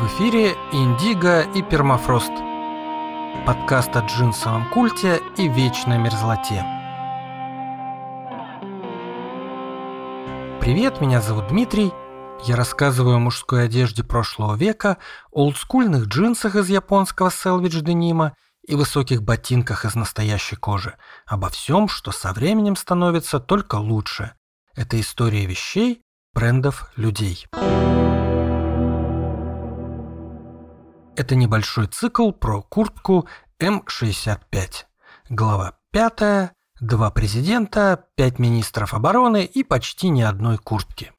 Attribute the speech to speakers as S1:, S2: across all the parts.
S1: В эфире Индиго и Пермафрост. Подкаст о джинсовом культе и вечной мерзлоте. Привет, меня зовут Дмитрий. Я рассказываю о мужской одежде прошлого века, олдскульных джинсах из японского селвидж денима и высоких ботинках из настоящей кожи. Обо всем, что со временем становится только лучше. Это история вещей, брендов, людей. Это небольшой цикл про куртку М65. Глава 5. Два президента, пять министров обороны и почти ни одной куртки.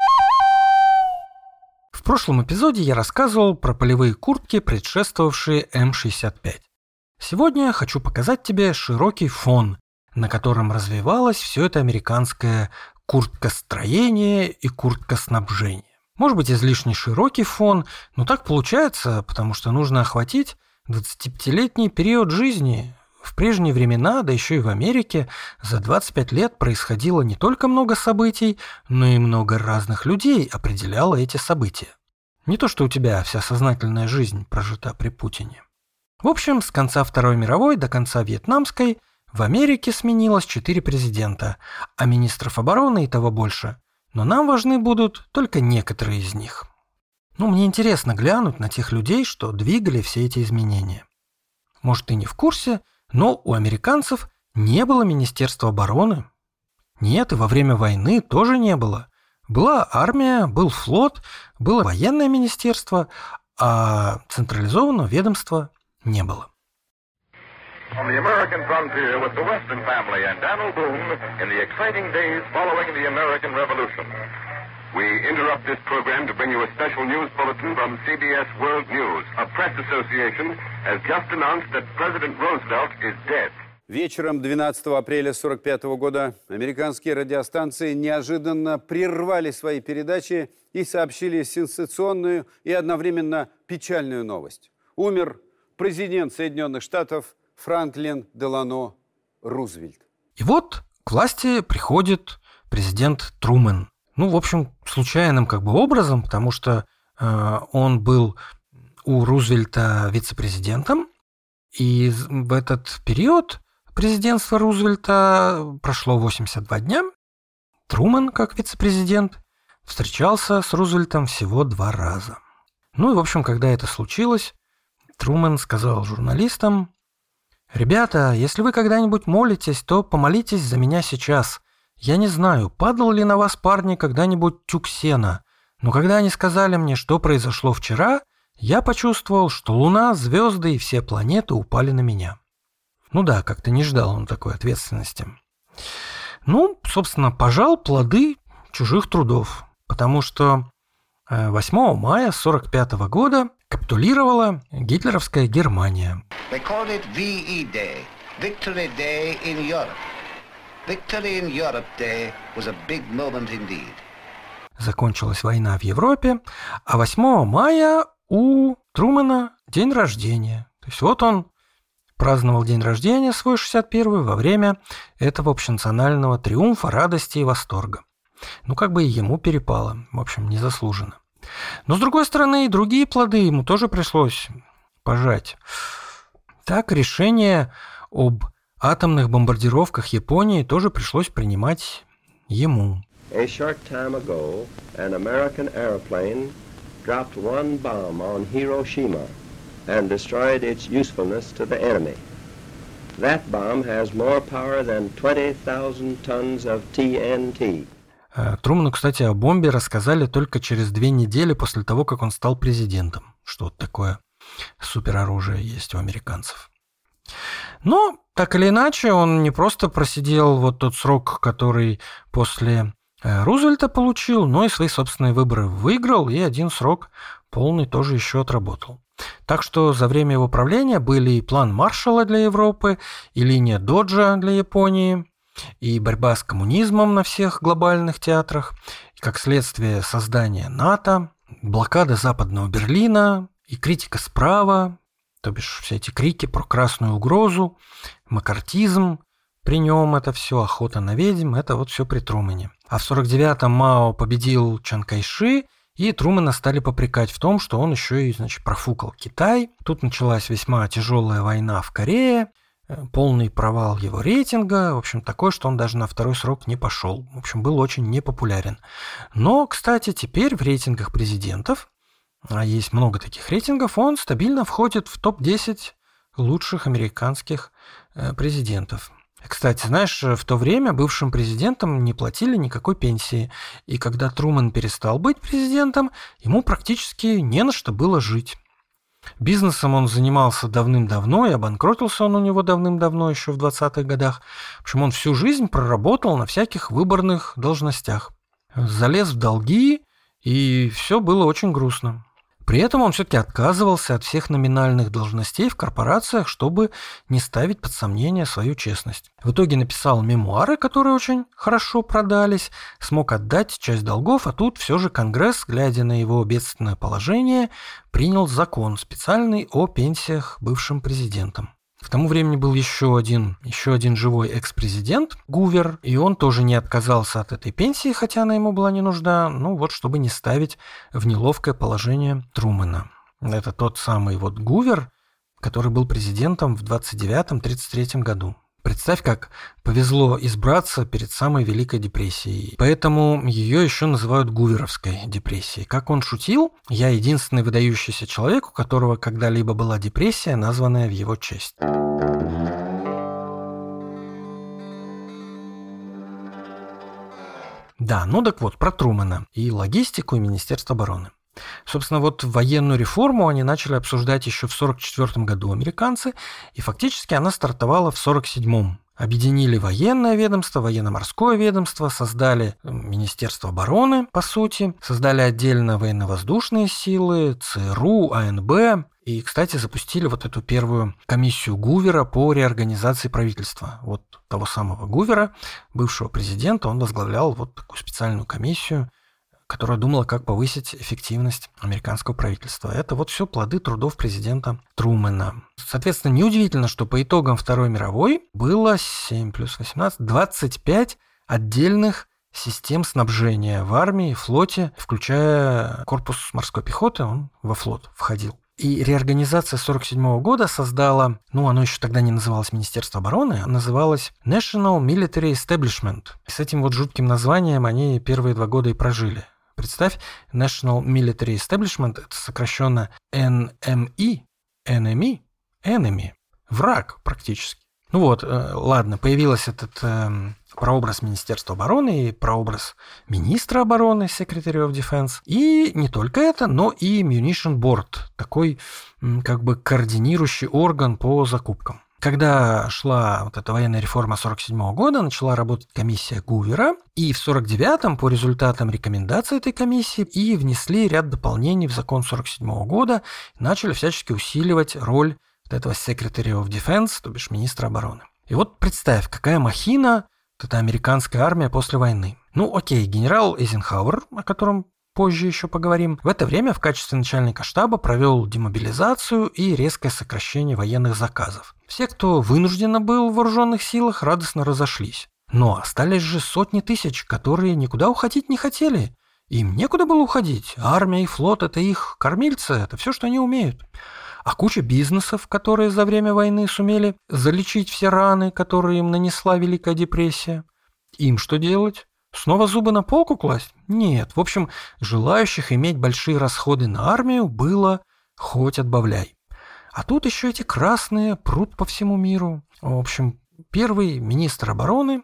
S1: В прошлом эпизоде я рассказывал про полевые куртки, предшествовавшие М65. Сегодня хочу показать тебе широкий фон, на котором развивалось все это американское курткостроение и курткоснабжение. Может быть излишне широкий фон, но так получается, потому что нужно охватить 25-летний период жизни. В прежние времена, да еще и в Америке, за 25 лет происходило не только много событий, но и много разных людей определяло эти события. Не то, что у тебя вся сознательная жизнь прожита при Путине. В общем, с конца Второй мировой до конца Вьетнамской в Америке сменилось четыре президента, а министров обороны и того больше. Но нам важны будут только некоторые из них. Ну, мне интересно глянуть на тех людей, что двигали все эти изменения. Может, ты не в курсе, но у американцев не было Министерства обороны. Нет, и во время войны тоже не было. Была армия, был флот, было военное министерство, а централизованного ведомства не было. On the American frontier with the Weston family and Daniel Boone in the exciting days following the American Revolution. We interrupt this program to bring you a special news bulletin from CBS World News. A press association has just announced that President Roosevelt is dead.
S2: Вечером 12 апреля 1945 года американские радиостанции неожиданно прервали свои передачи и сообщили сенсационную и одновременно печальную новость. Умер президент Соединенных Штатов Франклин Делано Рузвельт.
S1: И вот к власти приходит президент Трумен. Ну, в общем, случайным как бы образом, потому что э, он был у Рузвельта вице-президентом, и в этот период президентства Рузвельта прошло 82 дня. Трумэн, как вице-президент, встречался с Рузвельтом всего два раза. Ну и, в общем, когда это случилось, Трумэн сказал журналистам, «Ребята, если вы когда-нибудь молитесь, то помолитесь за меня сейчас. Я не знаю, падал ли на вас, парни, когда-нибудь тюк сена, но когда они сказали мне, что произошло вчера, я почувствовал, что Луна, звезды и все планеты упали на меня». Ну да, как-то не ждал он такой ответственности. Ну, собственно, пожал плоды чужих трудов, потому что 8 э, мая 1945 года капитулировала гитлеровская Германия. Day, Victory Day in Europe. Victory in Europe Day was a big moment indeed. Закончилась война в Европе, а 8 мая у Трумэна день рождения. То есть вот он праздновал день рождения свой 61 во время этого общенационального триумфа, радости и восторга. Ну, как бы и ему перепало, в общем, незаслуженно. Но, с другой стороны, и другие плоды ему тоже пришлось пожать. Так, решение об атомных бомбардировках Японии тоже пришлось принимать ему. A short time ago, an American airplane dropped one bomb on Hiroshima and destroyed its usefulness to the enemy. That bomb has more power than 20,000 tons of TNT. Э, Труману, кстати, о бомбе рассказали только через две недели после того, как он стал президентом. Что такое супероружие есть у американцев. Но, так или иначе, он не просто просидел вот тот срок, который после э, Рузвельта получил, но и свои собственные выборы выиграл, и один срок полный тоже еще отработал. Так что за время его правления были и план Маршалла для Европы, и линия Доджа для Японии, и борьба с коммунизмом на всех глобальных театрах, и как следствие создания НАТО, блокада Западного Берлина и критика справа, то бишь все эти крики про красную угрозу, макартизм, при нем это все, охота на ведьм, это вот все при Трумэне. А в 49-м Мао победил Чан Кайши, И Трумэна стали попрекать в том, что он еще и, значит, профукал Китай. Тут началась весьма тяжелая война в Корее, полный провал его рейтинга, в общем, такой, что он даже на второй срок не пошел. В общем, был очень непопулярен. Но, кстати, теперь в рейтингах президентов, а есть много таких рейтингов, он стабильно входит в топ-10 лучших американских э, президентов. Кстати, знаешь, в то время бывшим президентам не платили никакой пенсии, и когда Трумэн перестал быть президентом, ему практически не на что было жить. Бизнесом он занимался давным-давно, и обанкротился он у него давным-давно, еще в 20-х годах. В общем, он всю жизнь проработал на всяких выборных должностях. Залез в долги, и все было очень грустно. При этом он все-таки отказывался от всех номинальных должностей в корпорациях, чтобы не ставить под сомнение свою честность. В итоге написал мемуары, которые очень хорошо продались, смог отдать часть долгов, а тут все же Конгресс, глядя на его бедственное положение, принял закон специальный о пенсиях бывшим президентам. К тому времени был еще один, еще один живой экс-президент Гувер, и он тоже не отказался от этой пенсии, хотя она ему была не нужна, ну вот, чтобы не ставить в неловкое положение Трумэна. Это тот самый вот Гувер, который был президентом в 29-33 году. Представь, как повезло избраться перед самой Великой депрессией. Поэтому ее еще называют Гуверовской депрессией. Как он шутил, я единственный выдающийся человек, у которого когда-либо была депрессия, названная в его честь. Да, ну так вот, про Трумана и логистику и Министерство обороны. Собственно, вот военную реформу они начали обсуждать еще в 1944 году американцы, и фактически она стартовала в 1947 Объединили военное ведомство, военно-морское ведомство, создали Министерство обороны, по сути, создали отдельно военно-воздушные силы, ЦРУ, АНБ, и, кстати, запустили вот эту первую комиссию Гувера по реорганизации правительства. Вот того самого Гувера, бывшего президента, он возглавлял вот такую специальную комиссию, которая думала, как повысить эффективность американского правительства. Это вот все плоды трудов президента Трумэна. Соответственно, неудивительно, что по итогам Второй мировой было 7 плюс 18, 25 отдельных систем снабжения в армии, флоте, включая корпус морской пехоты, он во флот входил. И реорганизация 1947 года создала, ну, оно еще тогда не называлось Министерство обороны, а называлось National Military Establishment. И с этим вот жутким названием они первые два года и прожили. Представь, National Military Establishment, это сокращенно NME, Enemy, Enemy, враг практически. Ну вот, э, ладно, появился этот э, прообраз Министерства обороны и прообраз министра обороны, Secretary of Defense. И не только это, но и Munition Board, такой как бы координирующий орган по закупкам. Когда шла вот эта военная реформа 47 года, начала работать комиссия Гувера, и в 49-м по результатам рекомендаций этой комиссии и внесли ряд дополнений в закон 47 года, начали всячески усиливать роль вот этого Secretary of Defense, то бишь министра обороны. И вот представь, какая махина вот эта американская армия после войны. Ну окей, генерал Эйзенхауэр, о котором позже еще поговорим, в это время в качестве начальника штаба провел демобилизацию и резкое сокращение военных заказов. Все, кто вынужденно был в вооруженных силах, радостно разошлись. Но остались же сотни тысяч, которые никуда уходить не хотели. Им некуда было уходить. Армия и флот – это их кормильцы, это все, что они умеют. А куча бизнесов, которые за время войны сумели залечить все раны, которые им нанесла Великая депрессия. Им что делать? Снова зубы на полку класть? Нет. В общем, желающих иметь большие расходы на армию было хоть отбавляй. А тут еще эти красные прут по всему миру. В общем, первый министр обороны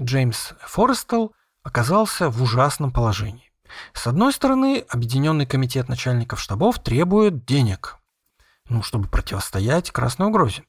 S1: Джеймс Форестел оказался в ужасном положении. С одной стороны, Объединенный комитет начальников штабов требует денег, ну, чтобы противостоять красной угрозе.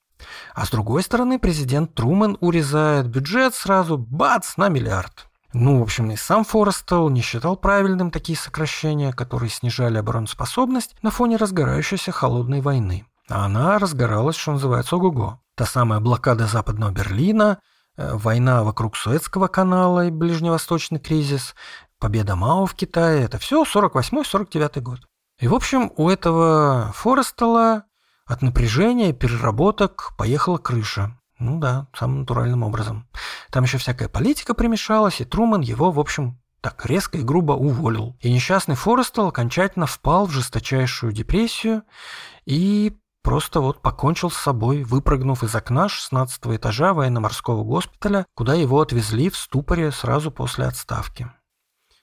S1: А с другой стороны, президент Трумэн урезает бюджет сразу, бац, на миллиард. Ну, в общем, и сам Форестел не считал правильным такие сокращения, которые снижали обороноспособность на фоне разгорающейся холодной войны. А она разгоралась, что называется, ого-го. Та самая блокада Западного Берлина, э, война вокруг Суэцкого канала и ближневосточный кризис, победа Мао в Китае – это все 48-49 год. И, в общем, у этого Форестела от напряжения и переработок поехала крыша. Ну да, самым натуральным образом. Там еще всякая политика примешалась, и Труман его, в общем, так резко и грубо уволил. И несчастный Форестел окончательно впал в жесточайшую депрессию и просто вот покончил с собой, выпрыгнув из окна 16 этажа военно-морского госпиталя, куда его отвезли в ступоре сразу после отставки.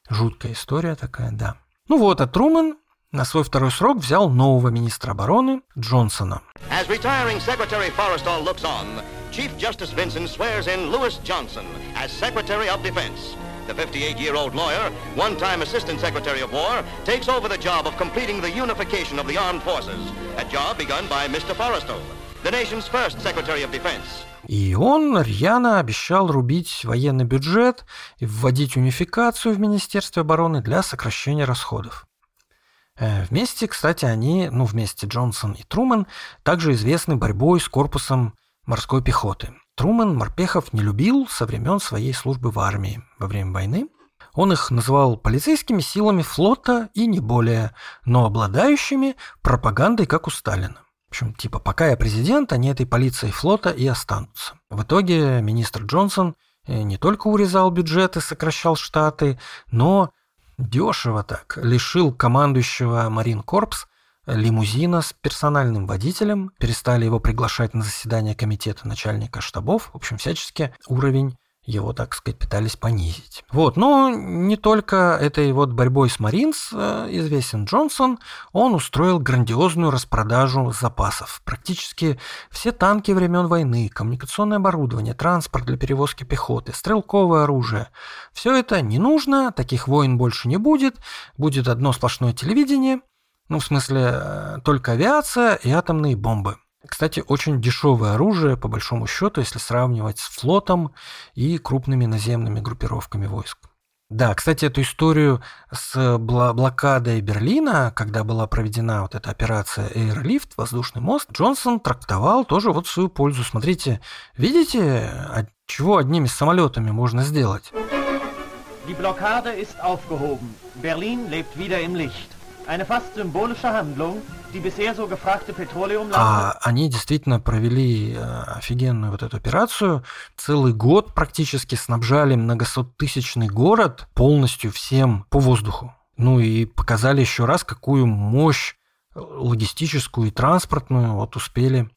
S1: Жуткая история такая, да. Ну вот, а Трумэн на свой второй срок взял нового министра обороны Джонсона. As retiring Secretary Forrestal looks on, Chief Justice Vincent swears in Lewis Johnson as Secretary of Defense. The 58-year-old lawyer, one-time Assistant Secretary of War, takes over the job of completing the unification of the armed forces, a job begun by Mr. Forrestal, the nation's first Secretary of Defense. И он рьяно обещал рубить военный бюджет и вводить унификацию в Министерстве обороны для сокращения расходов. Э, вместе, кстати, они, ну, вместе Джонсон и Трумэн, также известны борьбой с корпусом морской пехоты. Трумэн морпехов не любил со времен своей службы в армии во время войны. Он их называл полицейскими силами флота и не более, но обладающими пропагандой, как у Сталина. В общем, типа, пока я президент, они этой полицией флота и останутся. В итоге министр Джонсон э, не только урезал бюджеты, сокращал штаты, но дешево так лишил командующего Марин Корпс лимузина с персональным водителем, перестали его приглашать на заседание комитета начальника штабов. В общем, всячески уровень его, так сказать, пытались понизить. Вот, но не только этой вот борьбой с Маринс э, известен Джонсон, он устроил грандиозную распродажу запасов. Практически все танки времен войны, коммуникационное оборудование, транспорт для перевозки пехоты, стрелковое оружие. Все это не нужно, таких войн больше не будет, будет одно сплошное телевидение – ну, в смысле, э, только авиация и атомные бомбы. Кстати, очень дешевое оружие, по большому счету, если сравнивать с флотом и крупными наземными группировками войск. Да, кстати, эту историю с блокадой Берлина, когда была проведена вот эта операция Airlift, воздушный мост, Джонсон трактовал тоже вот в свою пользу. Смотрите, видите, от чего одними самолетами можно сделать? Die Blockade ist aufgehoben. Berlin lebt wieder im Licht. А они действительно провели э, офигенную вот эту операцию. Целый год практически снабжали многосоттысячный город полностью всем по воздуху. Ну и показали еще раз, какую мощь логистическую и транспортную вот успели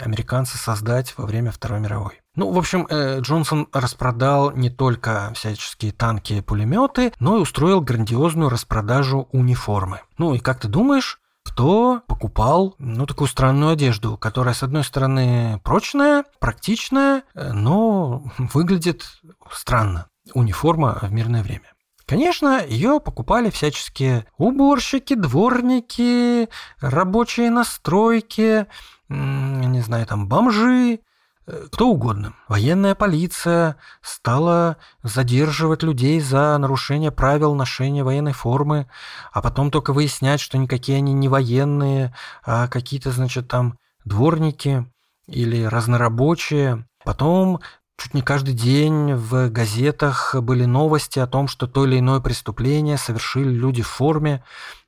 S1: американцы создать во время Второй мировой. Ну, в общем, э, Джонсон распродал не только всяческие танки и пулеметы, но и устроил грандиозную распродажу униформы. Ну и как ты думаешь, кто покупал, ну, такую странную одежду, которая, с одной стороны, прочная, практичная, э, но выглядит странно. Униформа в мирное время. Конечно, ее покупали всяческие уборщики, дворники, рабочие настройки, не знаю, там бомжи, кто угодно. Военная полиция стала задерживать людей за нарушение правил ношения военной формы, а потом только выяснять, что никакие они не военные, а какие-то, значит, там дворники или разнорабочие. Потом чуть не каждый день в газетах были новости о том, что то или иное преступление совершили люди в форме,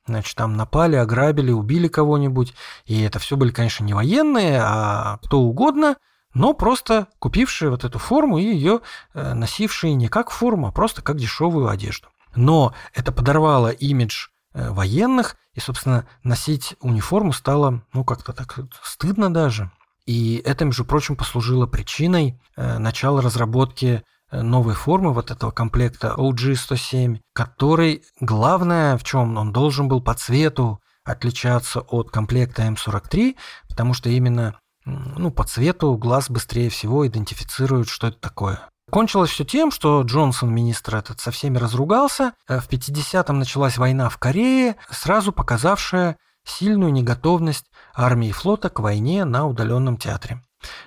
S1: Значит, там напали, ограбили, убили кого-нибудь. И это все были, конечно, не военные, а кто угодно, но просто купившие вот эту форму и ее э, носившие не как форму, а просто как дешевую одежду. Но это подорвало имидж э, военных, и, собственно, носить униформу стало, ну, как-то так стыдно даже. И это, между прочим, послужило причиной э, начала разработки новой формы вот этого комплекта OG107, который главное в чем он должен был по цвету отличаться от комплекта M43, потому что именно ну, по цвету глаз быстрее всего идентифицирует, что это такое. Кончилось все тем, что Джонсон, министр этот, со всеми разругался. Э, в 50-м началась война в Корее, сразу показавшая сильную неготовность армии и флота к войне на удаленном театре.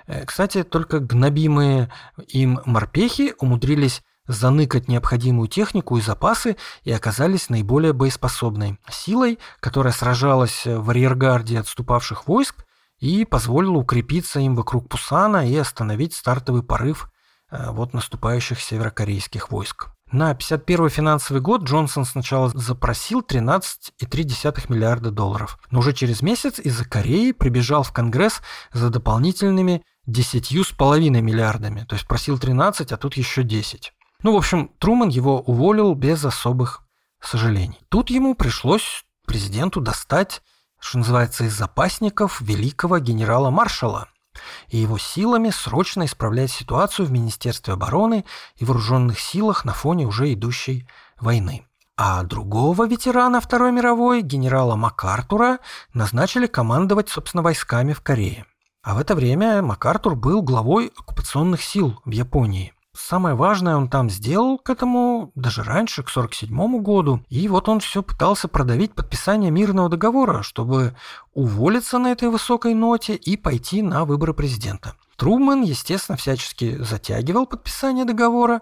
S1: Э, кстати, только гнобимые им морпехи умудрились заныкать необходимую технику и запасы и оказались наиболее боеспособной силой, которая сражалась в арьергарде отступавших войск и позволила укрепиться им вокруг Пусана и остановить стартовый порыв э, вот наступающих северокорейских войск. На 51 финансовый год Джонсон сначала запросил 13,3 миллиарда долларов, но уже через месяц из-за Кореи прибежал в Конгресс за дополнительными 10,5 миллиардами, то есть просил 13, а тут еще 10. Ну, в общем, Труман его уволил без особых сожалений. Тут ему пришлось президенту достать, что называется, из запасников великого генерала-маршала и его силами срочно исправлять ситуацию в Министерстве обороны и вооруженных силах на фоне уже идущей войны. А другого ветерана Второй мировой, генерала МакАртура, назначили командовать, собственно, войсками в Корее. А в это время МакАртур был главой оккупационных сил в Японии. Самое важное он там сделал к этому даже раньше, к 1947 году. И вот он все пытался продавить подписание мирного договора, чтобы уволиться на этой высокой ноте и пойти на выборы президента. Трумэн, естественно, всячески затягивал подписание договора.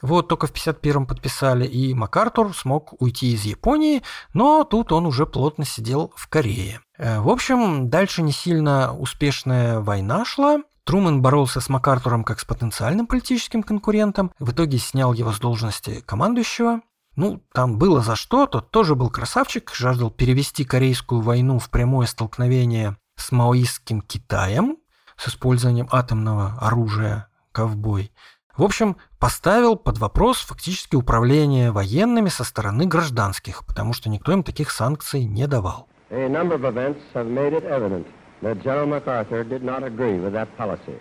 S1: Вот только в 51-м подписали, и МакАртур смог уйти из Японии, но тут он уже плотно сидел в Корее. Э, в общем, дальше не сильно успешная война шла, Трумэн боролся с МакАртуром как с потенциальным политическим конкурентом, в итоге снял его с должности командующего. Ну, там было за что, тот тоже был красавчик, жаждал перевести Корейскую войну в прямое столкновение с маоистским Китаем с использованием атомного оружия «Ковбой». В общем, поставил под вопрос фактически управление военными со стороны гражданских, потому что никто им таких санкций не давал. A number of events have made it evident that General MacArthur did not agree with that policy.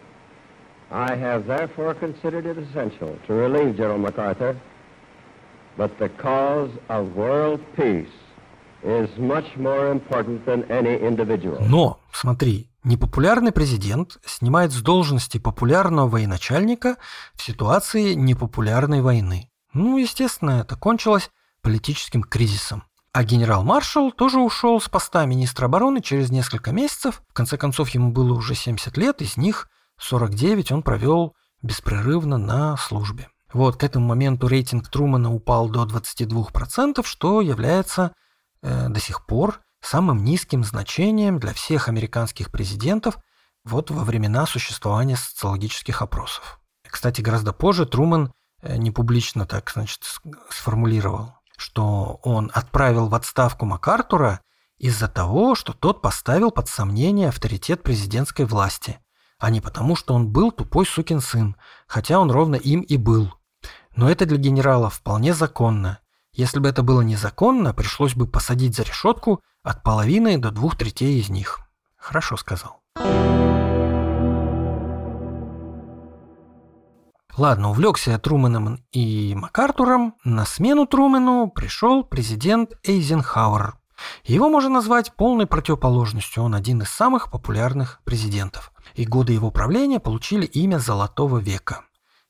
S1: I have therefore considered it essential to relieve General MacArthur, but the cause of world peace is much more important than any individual. Но, смотри, непопулярный президент снимает с должности популярного военачальника в ситуации непопулярной войны. Ну, естественно, это кончилось политическим кризисом. А генерал-маршал тоже ушел с поста министра обороны через несколько месяцев. В конце концов, ему было уже 70 лет, из них 49 он провел беспрерывно на службе. Вот, к этому моменту рейтинг Трумана упал до 22%, что является э, до сих пор самым низким значением для всех американских президентов вот во времена существования социологических опросов. Кстати, гораздо позже Труман э, не публично так, значит, сформулировал что он отправил в отставку МакАртура из-за того, что тот поставил под сомнение авторитет президентской власти, а не потому, что он был тупой сукин сын, хотя он ровно им и был. Но это для генерала вполне законно. Если бы это было незаконно, пришлось бы посадить за решетку от половины до двух третей из них. Хорошо сказал. Ладно, увлекся я Трумэном и МакАртуром. На смену Трумэну пришел президент Эйзенхауэр. Его можно назвать полной противоположностью, он один из самых популярных президентов. И годы его правления получили имя «Золотого века».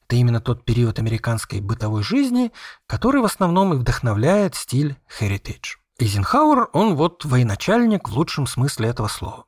S1: Это именно тот период американской бытовой жизни, который в основном и вдохновляет стиль heritage. Эйзенхауэр, он вот военачальник в лучшем смысле этого слова.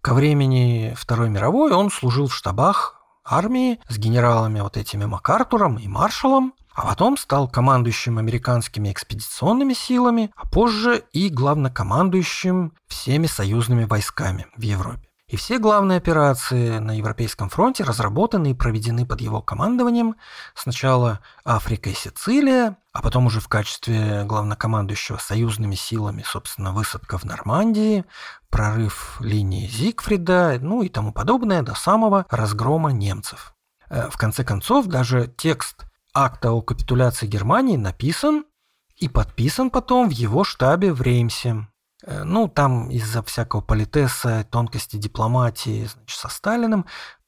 S1: Ко времени Второй мировой он служил в штабах армии с генералами вот этими МакАртуром и Маршалом, а потом стал командующим американскими экспедиционными силами, а позже и главнокомандующим всеми союзными войсками в Европе. И все главные операции на Европейском фронте разработаны и проведены под его командованием. Сначала Африка и Сицилия, а потом уже в качестве главнокомандующего союзными силами, собственно, высадка в Нормандии, прорыв линии Зигфрида, ну и тому подобное, до самого разгрома немцев. Э, в конце концов, даже текст акта о капитуляции Германии написан и подписан потом в его штабе в Реймсе. Э, ну, там из-за всякого политеса, тонкости дипломатии значит, со Сталиным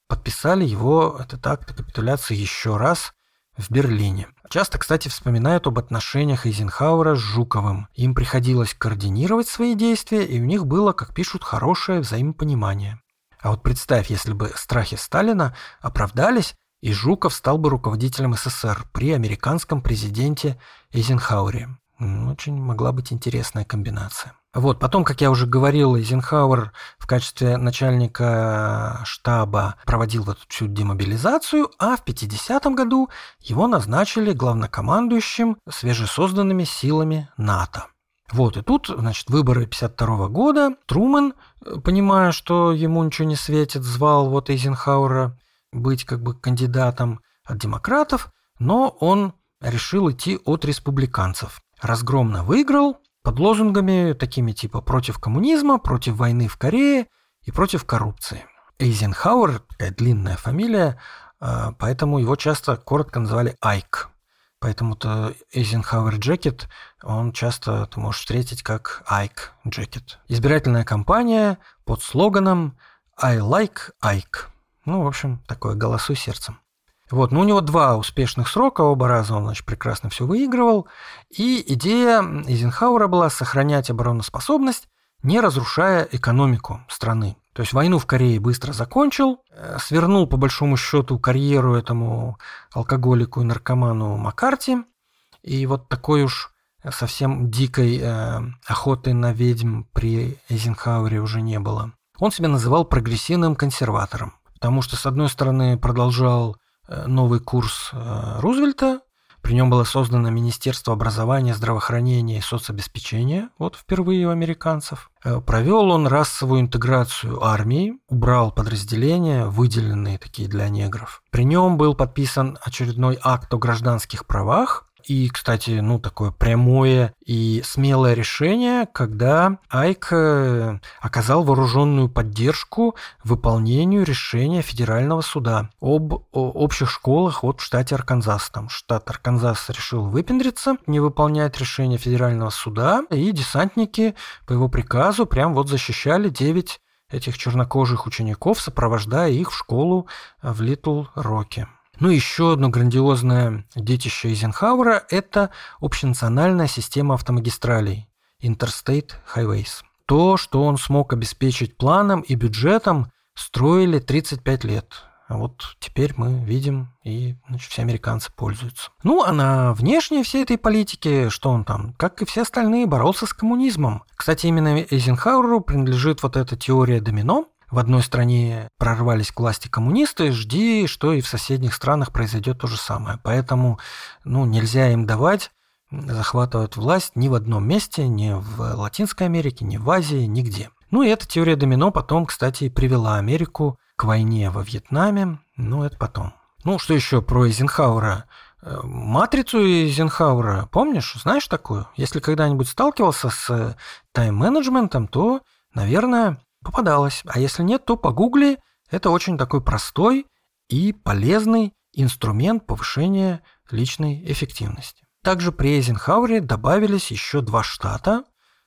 S1: подписали его, этот акт о капитуляции еще раз в Берлине. Часто, кстати, вспоминают об отношениях Эйзенхауэра с Жуковым. Им приходилось координировать свои действия, и у них было, как пишут, хорошее взаимопонимание. А вот представь, если бы страхи Сталина оправдались, и Жуков стал бы руководителем СССР при американском президенте Эйзенхауэре. Очень могла быть интересная комбинация. Вот, потом, как я уже говорил, Эйзенхауэр в качестве начальника штаба проводил вот эту демобилизацию, а в 50-м году его назначили главнокомандующим свежесозданными силами НАТО. Вот, и тут, значит, выборы 52 года. Трумэн, понимая, что ему ничего не светит, звал вот Эйзенхауэра быть как бы кандидатом от демократов, но он решил идти от республиканцев. Разгромно выиграл, под лозунгами такими типа «против коммунизма», «против войны в Корее» и «против коррупции». Эйзенхауэр, такая длинная фамилия, а, поэтому его часто коротко называли Айк. Поэтому-то Eisenhower Jacket, он часто ты можешь встретить как Ike Jacket. Избирательная кампания под слоганом I like Ike. Ну, в общем, такое «голосуй сердцем». Вот, но у него два успешных срока, оба раза он, значит, прекрасно все выигрывал. И идея Эйзенхауэра была сохранять обороноспособность, не разрушая экономику страны. То есть войну в Корее быстро закончил, э, свернул по большому счету карьеру этому алкоголику и наркоману Маккарти. И вот такой уж совсем дикой э, охоты на ведьм при Эйзенхауэре уже не было. Он себя называл прогрессивным консерватором, потому что, с одной стороны, продолжал новый курс э, Рузвельта, при нем было создано Министерство образования, здравоохранения и соцобеспечения, вот впервые у американцев. Э, провел он расовую интеграцию армии, убрал подразделения, выделенные такие для негров. При нем был подписан очередной акт о гражданских правах, и, кстати, ну, такое прямое и смелое решение, когда Айк э, оказал вооруженную поддержку выполнению решения федерального суда об общих школах вот в штате Арканзас. Там штат Арканзас решил выпендриться, не выполнять решение федерального суда, и десантники по его приказу прям вот защищали 9 этих чернокожих учеников, сопровождая их в школу в Литл Роке. Ну, еще одно грандиозное детище Эйзенхауэра – это общенациональная система автомагистралей – Interstate Highways. То, что он смог обеспечить планом и бюджетом, строили 35 лет. А вот теперь мы видим, и значит, все американцы пользуются. Ну, а на внешней всей этой политике, что он там, как и все остальные, боролся с коммунизмом. Кстати, именно Эйзенхауэру принадлежит вот эта теория домино, в одной стране прорвались к власти коммунисты, жди, что и в соседних странах произойдет то же самое. Поэтому ну, нельзя им давать захватывать власть ни в одном месте, ни в Латинской Америке, ни в Азии, нигде. Ну и эта теория домино потом, кстати, привела Америку к войне во Вьетнаме, но это потом. Ну, что еще про Эйзенхауэра? Э, матрицу Эйзенхауэра, помнишь, знаешь такую? Если когда-нибудь сталкивался с тайм-менеджментом, то, наверное, попадалось. А если нет, то погугли. Это очень такой простой и полезный инструмент повышения личной эффективности. Также при Эйзенхауэре добавились еще два штата.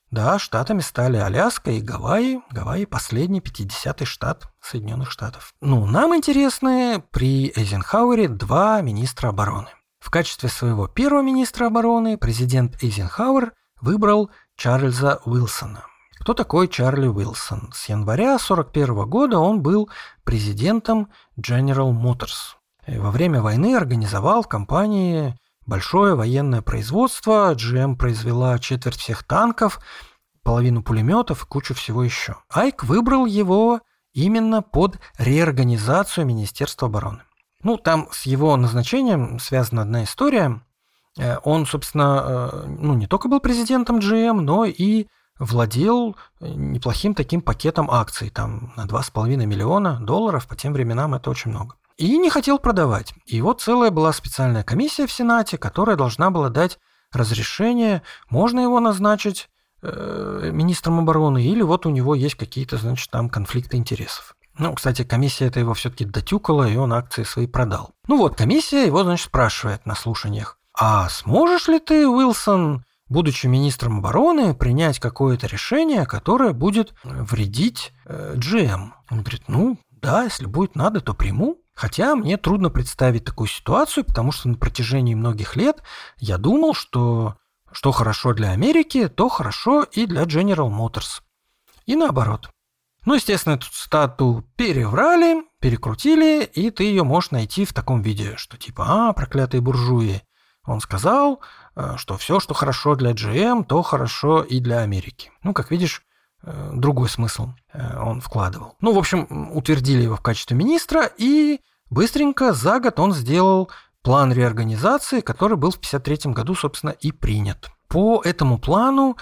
S1: Да, штатами стали Аляска и Гавайи. Гавайи – последний 50-й штат Соединенных Штатов. Ну, нам интересны при Эйзенхауэре два министра обороны. В качестве своего первого министра обороны президент Эйзенхауэр выбрал Чарльза Уилсона – кто такой Чарли Уилсон? С января 1941 года он был президентом General Motors. И во время войны организовал в компании большое военное производство. GM произвела четверть всех танков, половину пулеметов и кучу всего еще. Айк выбрал его именно под реорганизацию Министерства обороны. Ну, там с его назначением связана одна история. Э, он, собственно, э, ну, не только был президентом GM, но и владел э, неплохим таким пакетом акций, там на 2,5 миллиона долларов, по тем временам это очень много. И не хотел продавать. И вот целая была специальная комиссия в Сенате, которая должна была дать разрешение, можно его назначить э, министром обороны, или вот у него есть какие-то, значит, там конфликты интересов. Ну, кстати, комиссия это его все-таки дотюкала, и он акции свои продал. Ну вот, комиссия его, значит, спрашивает на слушаниях, а сможешь ли ты, Уилсон, будучи министром обороны, принять какое-то решение, которое будет вредить э, GM. Он говорит, ну да, если будет надо, то приму. Хотя мне трудно представить такую ситуацию, потому что на протяжении многих лет я думал, что что хорошо для Америки, то хорошо и для General Motors. И наоборот. Ну, естественно, эту стату переврали, перекрутили, и ты ее можешь найти в таком виде, что типа, а, проклятые буржуи. Он сказал, Э, что все, что хорошо для GM, то хорошо и для Америки. Ну, как видишь, э, другой смысл э, он вкладывал. Ну, в общем, утвердили его в качестве министра, и быстренько за год он сделал план реорганизации, который был в 1953 году, собственно, и принят. По этому плану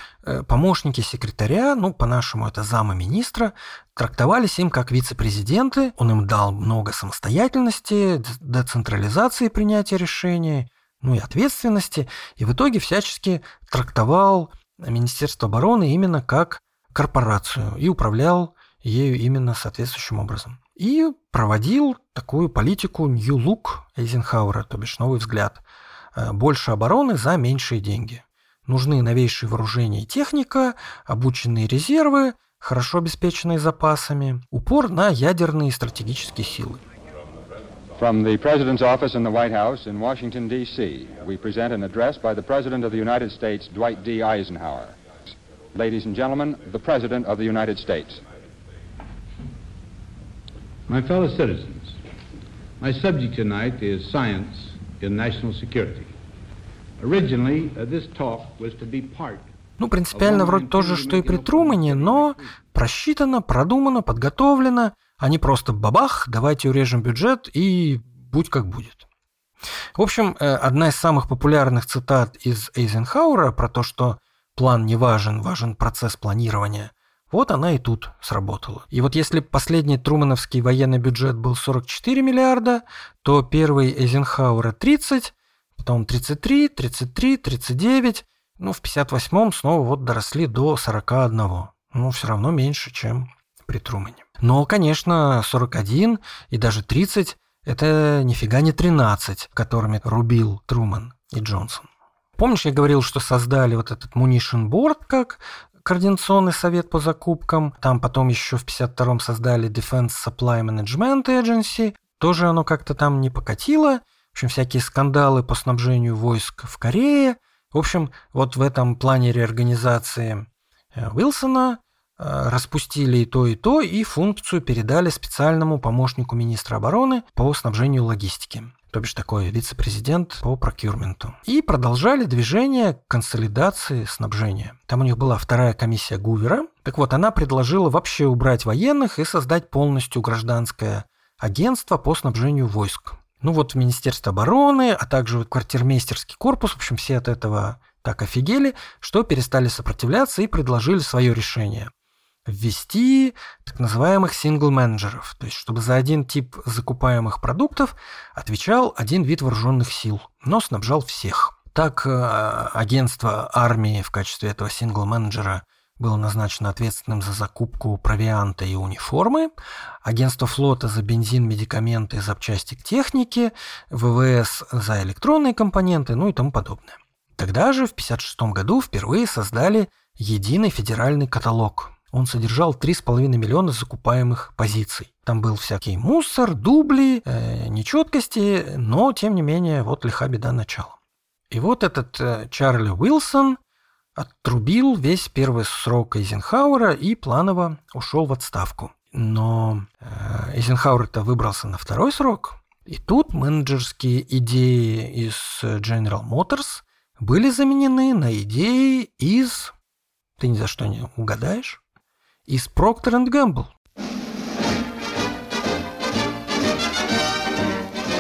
S1: помощники секретаря, ну, по-нашему это зама министра, трактовались им как вице-президенты. Он им дал много самостоятельности, децентрализации принятия решений, ну и ответственности, и в итоге всячески трактовал Министерство обороны именно как корпорацию и управлял ею именно соответствующим образом. И проводил такую политику New Look Эйзенхауэра, то бишь новый взгляд. э, больше обороны за меньшие деньги. Нужны новейшие вооружения и техника, обученные резервы, хорошо обеспеченные запасами, упор на ядерные стратегические силы.
S3: From the President's office in the White House in Washington, D.C., we present an address by the President of the United States, Dwight D. Eisenhower. Ladies and gentlemen, the President of the United States.
S4: My fellow citizens, my subject tonight is science in national security. Originally, uh, this talk was to be part
S1: Ну, принципиально вроде то же, что и при Трумане, но просчитано, продумано, подготовлено, а не просто бабах, давайте урежем бюджет и будь как будет. В общем, э, одна из самых популярных цитат из Эйзенхауэра про то, что план не важен, важен процесс планирования, вот она и тут сработала. И вот если последний трумановский военный бюджет был 44 миллиарда, то первый Эйзенхауэра 30, потом 33, 33, 39, ну, в 58-м снова вот доросли до 41. Ну, все равно меньше, чем при Трумане. Но, конечно, 41 и даже 30 – это нифига не 13, которыми рубил Труман и Джонсон. Помнишь, я говорил, что создали вот этот Munition Board как координационный совет по закупкам. Там потом еще в 52-м создали Defense Supply Management Agency. Тоже оно как-то там не покатило. В общем, всякие скандалы по снабжению войск в Корее. В общем, вот в этом плане реорганизации э, Уилсона распустили и то, и то, и функцию передали специальному помощнику министра обороны по снабжению логистики то бишь такой вице-президент по прокюрменту. И продолжали движение консолидации снабжения. Там у них была вторая комиссия Гувера. Так вот, она предложила вообще убрать военных и создать полностью гражданское агентство по снабжению войск. Ну вот в Министерстве обороны, а также вот квартирмейстерский корпус, в общем, все от этого так офигели, что перестали сопротивляться и предложили свое решение ввести так называемых сингл-менеджеров, то есть чтобы за один тип закупаемых продуктов отвечал один вид вооруженных сил, но снабжал всех. Так э, агентство армии в качестве этого сингл-менеджера было назначено ответственным за закупку провианта и униформы, агентство флота за бензин, медикаменты, запчасти к технике, ВВС за электронные компоненты, ну и тому подобное. Тогда же, в 1956 году, впервые создали единый федеральный каталог он содержал 3,5 миллиона закупаемых позиций. Там был всякий мусор, дубли, э, нечеткости, но, тем не менее, вот лиха беда начала. И вот этот э, Чарли Уилсон отрубил весь первый срок Эйзенхауэра и планово ушел в отставку. Но э, Эйзенхауэр-то выбрался на второй срок, и тут менеджерские идеи из General Motors были заменены на идеи из... Ты ни за что не угадаешь? Из Procter and Gamble.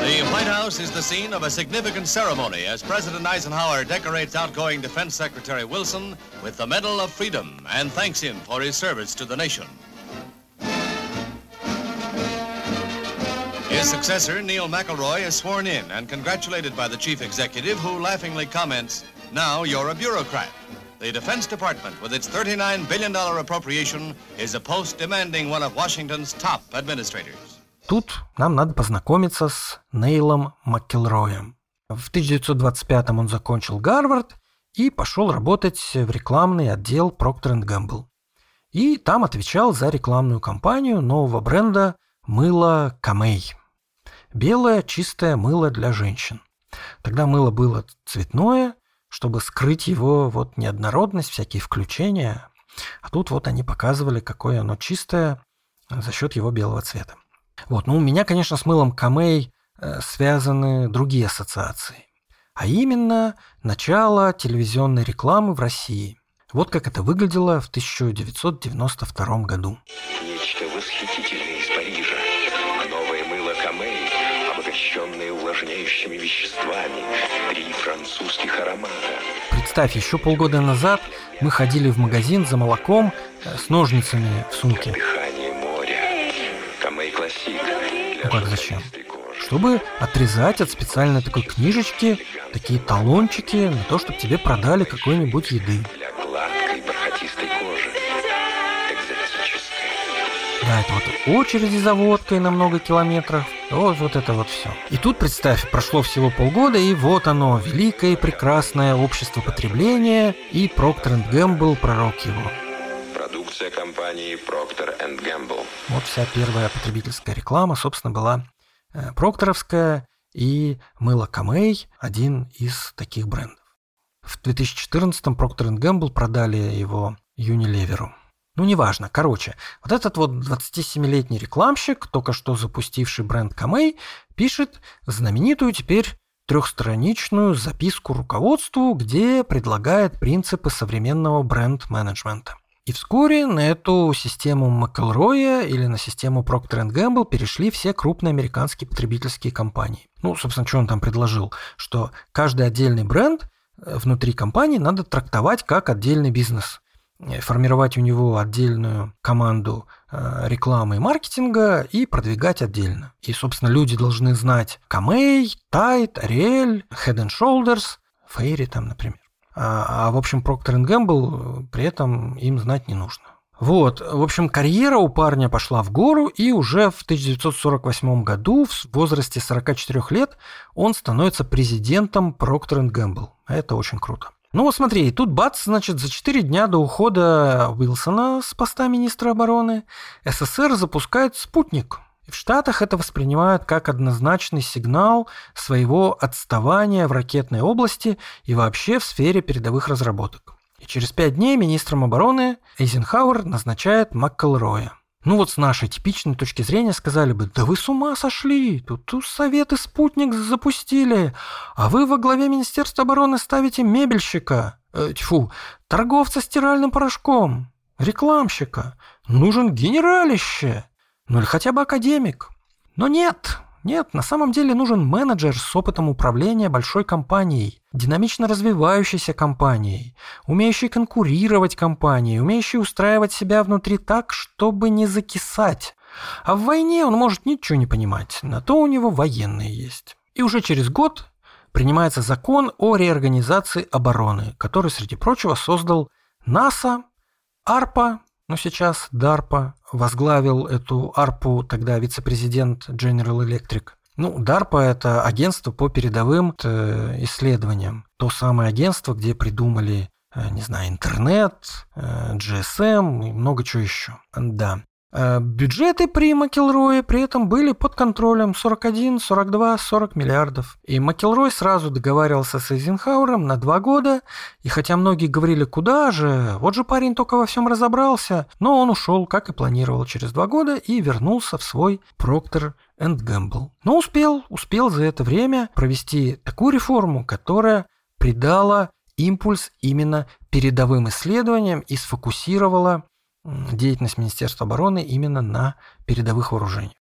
S5: The White House is the scene of a significant ceremony as President Eisenhower decorates outgoing Defense Secretary Wilson with the Medal of Freedom and thanks him for his service to the nation. His successor, Neil McElroy, is sworn in and congratulated by the chief executive, who laughingly comments, Now you're a bureaucrat. The Defense Department, with its $39 billion appropriation, is a post demanding one of Washington's top administrators.
S1: Тут нам надо познакомиться с Нейлом Маккелроем. В 1925 он закончил Гарвард и пошел работать в рекламный отдел Procter Gamble. И там отвечал за рекламную кампанию нового бренда мыла Камей. Белое чистое мыло для женщин. Тогда мыло было цветное, чтобы скрыть его вот неоднородность, всякие включения. А тут вот они показывали, какое оно чистое за счет его белого цвета. Вот, ну у меня, конечно, с мылом Камей э, связаны другие ассоциации. А именно начало телевизионной рекламы в России. Вот как это выглядело в 1992 году.
S6: Нечто восхитительное увлажняющими веществами. Три французских аромата.
S1: Представь, еще полгода назад мы ходили в магазин за молоком э, с ножницами в сумке.
S6: Дыхание моря. Камей Классик.
S1: Ну как зачем? Чтобы отрезать от специальной такой книжечки такие талончики на то, чтобы тебе продали какой-нибудь еды. Это вот очереди за водкой на много километров – Вот, вот это вот все. И тут, представь, прошло всего полгода, и вот оно, великое и прекрасное общество потребления, и Procter Gamble, пророк его.
S6: Продукция компании Procter Gamble.
S1: Вот вся первая потребительская реклама, собственно, была э, прокторовская, и мыло Камей – один из таких брендов. В 2014-м Procter Gamble продали его Unilever. Ну, неважно. Короче, вот этот вот 27-летний рекламщик, только что запустивший бренд Камей, пишет знаменитую теперь трехстраничную записку руководству, где предлагает принципы современного бренд-менеджмента. И вскоре на эту систему Макэлроя или на систему Procter Gamble перешли все крупные американские потребительские компании. Ну, собственно, что он там предложил? Что каждый отдельный бренд э, внутри компании надо трактовать как отдельный бизнес. Э, формировать у него отдельную команду э, рекламы и маркетинга и продвигать отдельно. И, собственно, люди должны знать Камей, Тайт, Ariel, Head and Shoulders, Фейри там, например. А, а в общем, Procter Gamble э, при этом им знать не нужно. Вот, в общем, карьера у парня пошла в гору, и уже в 1948 году, в возрасте 44 лет, он становится президентом Procter Gamble. Это очень круто. Ну смотри, тут бац, значит, за 4 дня до ухода Уилсона с поста министра обороны СССР запускает спутник. В Штатах это воспринимают как однозначный сигнал своего отставания в ракетной области и вообще в сфере передовых разработок. И через пять дней министром обороны Эйзенхауэр назначает МакКелроя – ну вот с нашей типичной точки зрения сказали бы, да вы с ума сошли, тут, тут советы спутник запустили, а вы во главе Министерства обороны ставите мебельщика, э, тьфу, торговца стиральным порошком, рекламщика, нужен генералище, ну или хотя бы академик. Но нет, нет, на самом деле нужен менеджер с опытом управления большой компанией, динамично развивающейся компанией, умеющий конкурировать компанией, умеющий устраивать себя внутри так, чтобы не закисать. А в войне он может ничего не понимать, на то у него военные есть. И уже через год принимается закон о реорганизации обороны, который, среди прочего, создал НАСА, АРПА, но сейчас DARPA возглавил эту ARPU тогда вице-президент General Electric. Ну, DARPA – это агентство по передовым э, исследованиям. То самое агентство, где придумали, э, не знаю, интернет, э, GSM и много чего еще. Да. Э, бюджеты при Макелрое при этом были под контролем 41, 42, 40 миллиардов. И Макелрой сразу договаривался с Эйзенхауэром на два года, и хотя многие говорили, куда же, вот же парень только во всем разобрался, но он ушел, как и планировал, через два года и вернулся в свой Procter Gamble. Но успел, успел за это время провести такую реформу, которая придала импульс именно передовым исследованиям и сфокусировала деятельность Министерства обороны именно на передовых вооружениях.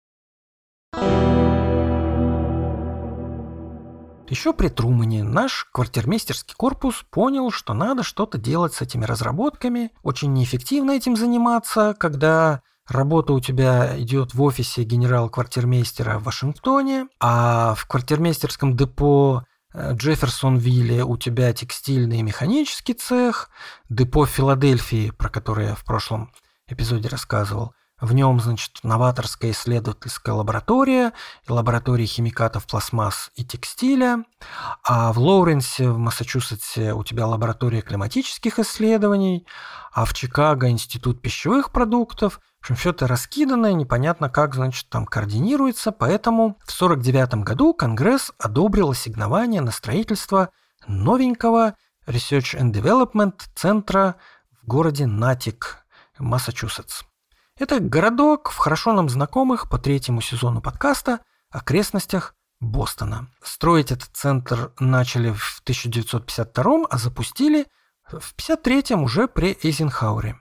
S1: Еще при Трумане наш квартирмейстерский корпус понял, что надо что-то делать с этими разработками, очень неэффективно этим заниматься, когда работа у тебя идет в офисе генерал-квартирмейстера в Вашингтоне, а в квартирмейстерском депо Джефферсонвилле у тебя текстильный и механический цех, депо Филадельфии, про которое я в прошлом эпизоде рассказывал. В нем, значит, новаторская исследовательская лаборатория, лаборатория химикатов пластмасс и текстиля. А в Лоуренсе, в Массачусетсе, у тебя лаборатория климатических исследований. А в Чикаго институт пищевых продуктов – в общем, все это раскидано, непонятно как, значит, там координируется, поэтому в 1949 году Конгресс одобрил ассигнование на строительство новенького Research and Development центра в городе Натик, Массачусетс. Это городок в хорошо нам знакомых по третьему сезону подкаста окрестностях Бостона. Строить этот центр начали в 1952, а запустили в 1953 уже при Эйзенхауэре.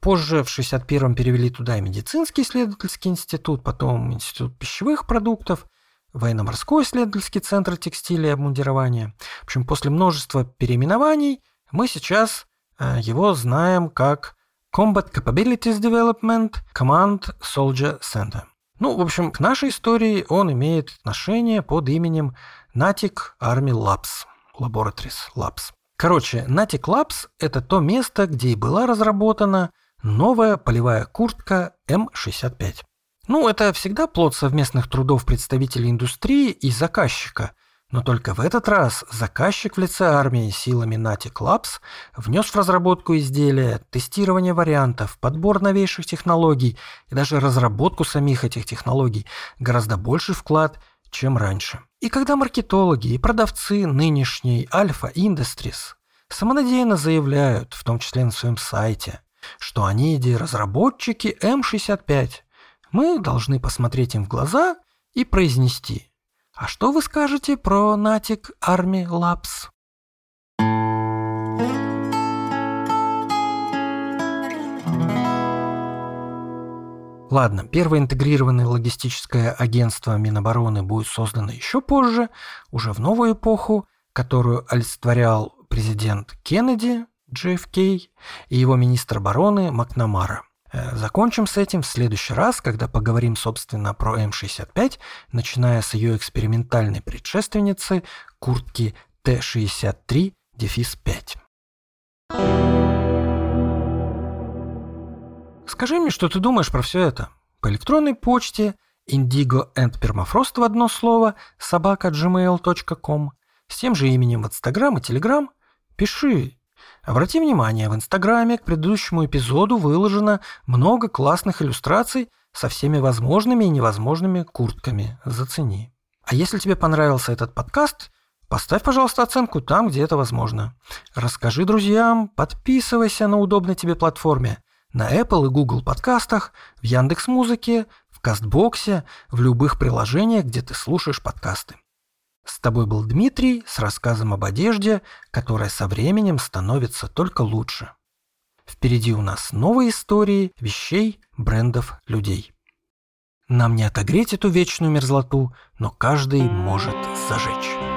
S1: Позже в 61-м перевели туда и медицинский исследовательский институт, потом институт пищевых продуктов, военно-морской исследовательский центр текстиля и обмундирования. В общем, после множества переименований мы сейчас э, его знаем как Combat Capabilities Development Command Soldier Center. Ну, в общем, к нашей истории он имеет отношение под именем Natic Army Labs, Laboratories Labs. Короче, Natic Labs – это то место, где и была разработана новая полевая куртка М65. Ну, это всегда плод совместных трудов представителей индустрии и заказчика. Но только в этот раз заказчик в лице армии силами Natick Labs внес в разработку изделия, тестирование вариантов, подбор новейших технологий и даже разработку самих этих технологий гораздо больший вклад, чем раньше. И когда маркетологи и продавцы нынешней Alpha Industries самонадеянно заявляют, в том числе на своем сайте, что они разработчики М65, мы должны посмотреть им в глаза и произнести «А что вы скажете про Натик Army Labs?» Ладно, первое интегрированное логистическое агентство Минобороны будет создано еще позже, уже в новую эпоху, которую олицетворял президент Кеннеди, JFK, и его министр обороны Макнамара. Э, закончим с этим в следующий раз, когда поговорим, собственно, про М65, начиная с ее экспериментальной предшественницы куртки Т-63 дефис 5. Скажи мне, что ты думаешь про все это. По электронной почте indigo and permafrost в одно слово собака gmail.com с тем же именем в Инстаграм и Телеграм пиши. Обрати внимание, в Инстаграме к предыдущему эпизоду выложено много классных иллюстраций со всеми возможными и невозможными куртками. Зацени. А если тебе понравился этот подкаст, поставь, пожалуйста, оценку там, где это возможно. Расскажи друзьям, подписывайся на удобной тебе платформе. На Apple и Google подкастах, в Яндекс Музыке, в Кастбоксе, в любых приложениях, где ты слушаешь подкасты. С тобой был Дмитрий с рассказом об одежде, которая со временем становится только лучше. Впереди у нас новые истории вещей, брендов, людей. Нам не отогреть эту вечную мерзлоту, но каждый может зажечь.